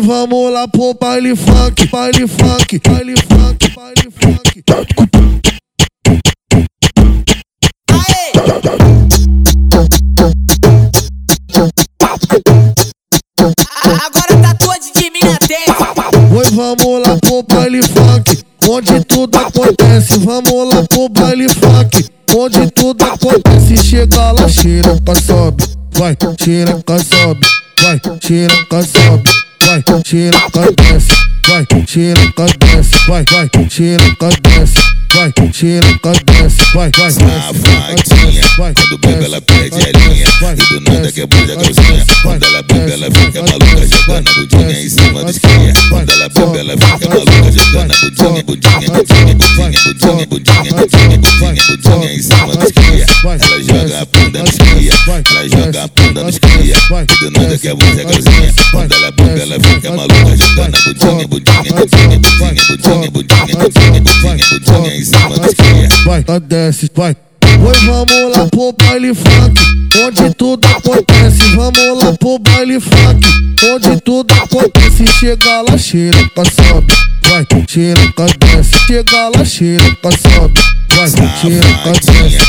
Vamos lá pro baile funk, baile funk, baile funk, baile funk. Agora tá todo de mina tem. Oi, vamos lá pro baile funk, onde tudo acontece. Vamos lá pro baile funk, onde tudo acontece. Chega lá, xereca sobe, vai, xereca sobe, vai, xereca sobe, vai, xereca desce, vai, xereca desce, vai, vai, xereca desce, vai, xereca desce, vai, vai, Safadinha, quando bebe ela perde a linha E do nada quebra a calcinha Quando ela bebe ela fica maluca Jogando a bundinha em cima dos cria Quando ela bebe ela fica maluca Jogando a bundinha, bundinha, bundinha, bundinha, bundinha, bundinha, bundinha, bundinha, bundinha em cima dos cria Ela joga a bunda nos cria Ela joga a bunda nos cria E do nada quebra a calcinha Quando ela bebe ela fica maluca Jogando a bundinha, bundinha, bundinha, bundinha, bundinha, bundinha, bundinha, bundinha, bundinha em cima dos cria vai, vai, desce, vai. Oi, vamos lá pro baile funk, onde tudo acontece. Vamos lá pro baile funk, onde tudo acontece. Chega lá, xereca sobe, vai, xereca desce. Chega lá, xereca sobe, vai,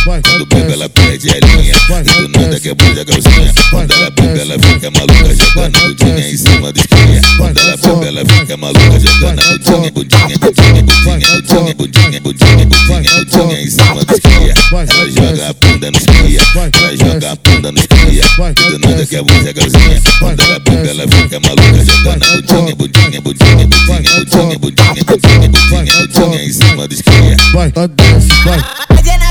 vai, Quando bebe ela perde a linha E do nada quebra a calcinha Quando ela bebe ela fica maluca Jogando a bundinha em cima dos cria Quando ela bebe ela fica maluca Jogando a bundinha, bundinha, bundinha, bundinha, bundinha, bundinha, bundinha, bundinha, bundinha em cima dos cria Ela joga a bunda nos cria Ela joga a bunda nos cria E do nada quebra a calcinha Quando ela bebe ela fica maluca Jogando a bundinha, bundinha, bundinha, vai, tá vai.